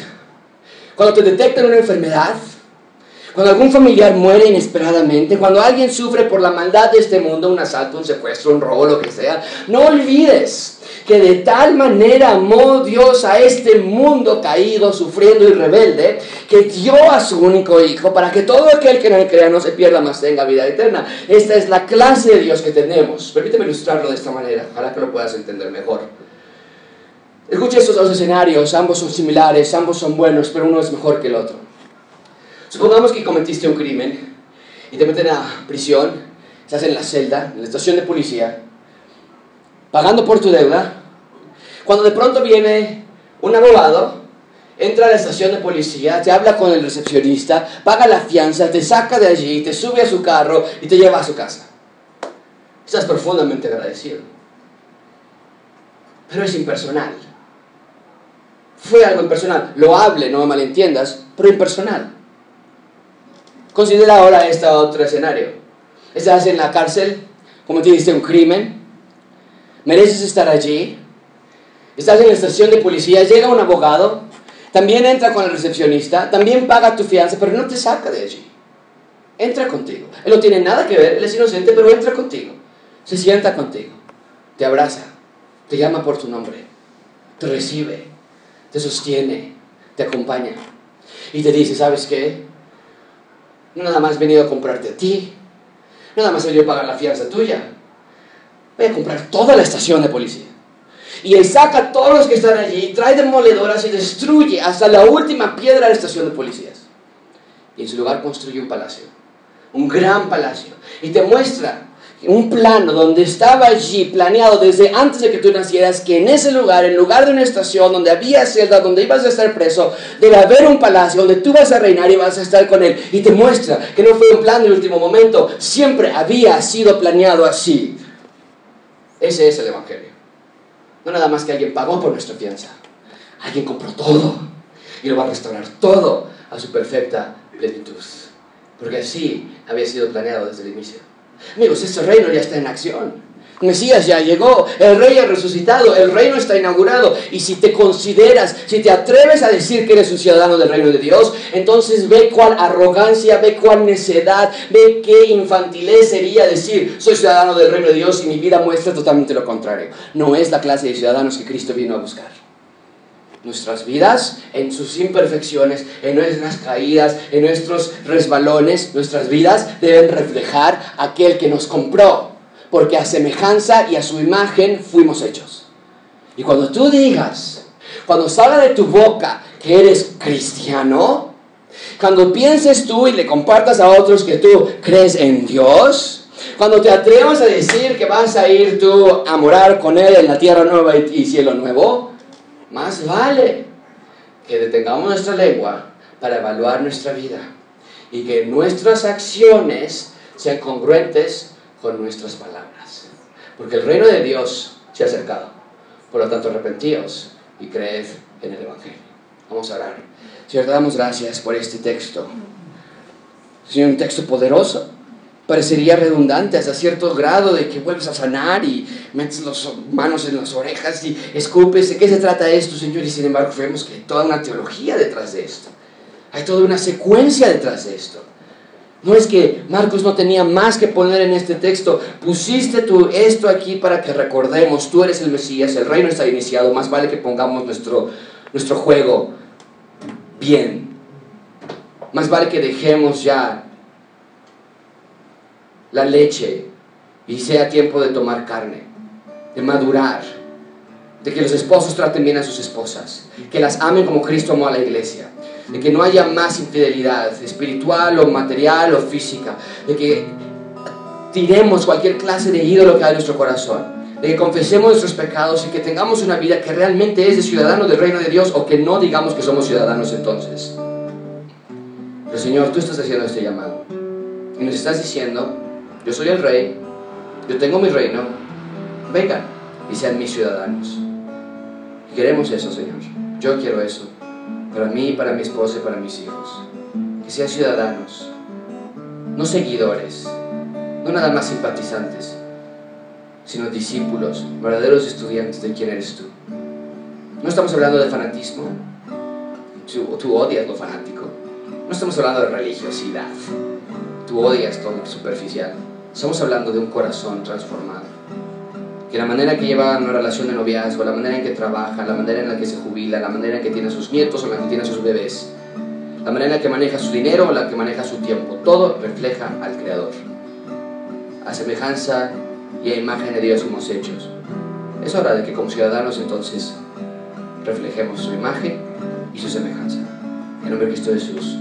S1: cuando te detectan una enfermedad, cuando algún familiar muere inesperadamente, cuando alguien sufre por la maldad de este mundo, un asalto, un secuestro, un robo, lo que sea, no olvides que de tal manera amó Dios a este mundo caído, sufriendo y rebelde, que dio a su único Hijo para que todo aquel que en él crea no se pierda, más tenga vida eterna. Esta es la clase de Dios que tenemos. Permíteme ilustrarlo de esta manera, para que lo puedas entender mejor. Escucha estos dos escenarios, ambos son similares, ambos son buenos, pero uno es mejor que el otro. Supongamos que cometiste un crimen y te meten a prisión, estás en la celda, en la estación de policía, pagando por tu deuda, cuando de pronto viene un abogado, entra a la estación de policía, te habla con el recepcionista, paga la fianza, te saca de allí, te sube a su carro y te lleva a su casa. Estás profundamente agradecido. Pero es impersonal. Fue algo impersonal. Lo hable, no me malentiendas, pero impersonal. Considera ahora este otro escenario. Estás en la cárcel, cometiste un crimen, mereces estar allí, estás en la estación de policía, llega un abogado, también entra con el recepcionista, también paga tu fianza, pero no te saca de allí. Entra contigo. Él no tiene nada que ver, él es inocente, pero entra contigo. Se sienta contigo, te abraza, te llama por tu nombre, te recibe, te sostiene, te acompaña y te dice, ¿sabes qué? Nada más he venido a comprarte a ti. Nada más he venido a pagar la fianza tuya. Voy a comprar toda la estación de policía. Y él saca a todos los que están allí, trae demoledoras y destruye hasta la última piedra de la estación de policías. Y en su lugar construye un palacio. Un gran palacio. Y te muestra un plano donde estaba allí planeado desde antes de que tú nacieras, que en ese lugar, en lugar de una estación donde había celda, donde ibas a estar preso, debe haber un palacio donde tú vas a reinar y vas a estar con él. Y te muestra que no fue un plan del último momento, siempre había sido planeado así. Ese es el Evangelio. No nada más que alguien pagó por nuestra fianza. Alguien compró todo y lo va a restaurar todo a su perfecta plenitud. Porque así había sido planeado desde el inicio. Amigos, ese reino ya está en acción. Mesías ya llegó, el rey ha resucitado, el reino está inaugurado. Y si te consideras, si te atreves a decir que eres un ciudadano del reino de Dios, entonces ve cuál arrogancia, ve cuál necedad, ve qué infantilez sería decir, soy ciudadano del reino de Dios y mi vida muestra totalmente lo contrario. No es la clase de ciudadanos que Cristo vino a buscar. Nuestras vidas, en sus imperfecciones, en nuestras caídas, en nuestros resbalones, nuestras vidas deben reflejar aquel que nos compró, porque a semejanza y a su imagen fuimos hechos. Y cuando tú digas, cuando salga de tu boca que eres cristiano, cuando pienses tú y le compartas a otros que tú crees en Dios, cuando te atrevas a decir que vas a ir tú a morar con Él en la tierra nueva y cielo nuevo, más vale que detengamos nuestra lengua para evaluar nuestra vida y que nuestras acciones sean congruentes con nuestras palabras. Porque el reino de Dios se ha acercado. Por lo tanto, arrepentíos y creed en el Evangelio. Vamos a orar. Señor, te damos gracias por este texto. Señor, un texto poderoso. Parecería redundante hasta cierto grado de que vuelves a sanar y metes las manos en las orejas y escupes. ¿De qué se trata esto, Señor? Y sin embargo, vemos que hay toda una teología detrás de esto. Hay toda una secuencia detrás de esto. No es que Marcos no tenía más que poner en este texto. Pusiste tú esto aquí para que recordemos, tú eres el Mesías, el reino está iniciado, más vale que pongamos nuestro, nuestro juego bien. Más vale que dejemos ya la leche y sea tiempo de tomar carne, de madurar, de que los esposos traten bien a sus esposas, que las amen como Cristo amó a la iglesia, de que no haya más infidelidad espiritual o material o física, de que tiremos cualquier clase de ídolo que hay en nuestro corazón, de que confesemos nuestros pecados y que tengamos una vida que realmente es de ciudadano del reino de Dios o que no digamos que somos ciudadanos entonces. Pero Señor, tú estás haciendo este llamado y nos estás diciendo, yo soy el rey, yo tengo mi reino, vengan y sean mis ciudadanos. Queremos eso, Señor. Yo quiero eso. Para mí, para mi esposa y para mis hijos. Que sean ciudadanos, no seguidores, no nada más simpatizantes, sino discípulos, verdaderos estudiantes de quién eres tú. No estamos hablando de fanatismo, tú, tú odias lo fanático. No estamos hablando de religiosidad, tú odias todo lo superficial. Estamos hablando de un corazón transformado. Que la manera que lleva una relación de noviazgo, la manera en que trabaja, la manera en la que se jubila, la manera en que tiene a sus nietos o la que tiene a sus bebés, la manera en la que maneja su dinero o la que maneja su tiempo, todo refleja al Creador. A semejanza y a imagen de Dios somos hechos. Es hora de que como ciudadanos entonces reflejemos su imagen y su semejanza. En nombre de Cristo Jesús.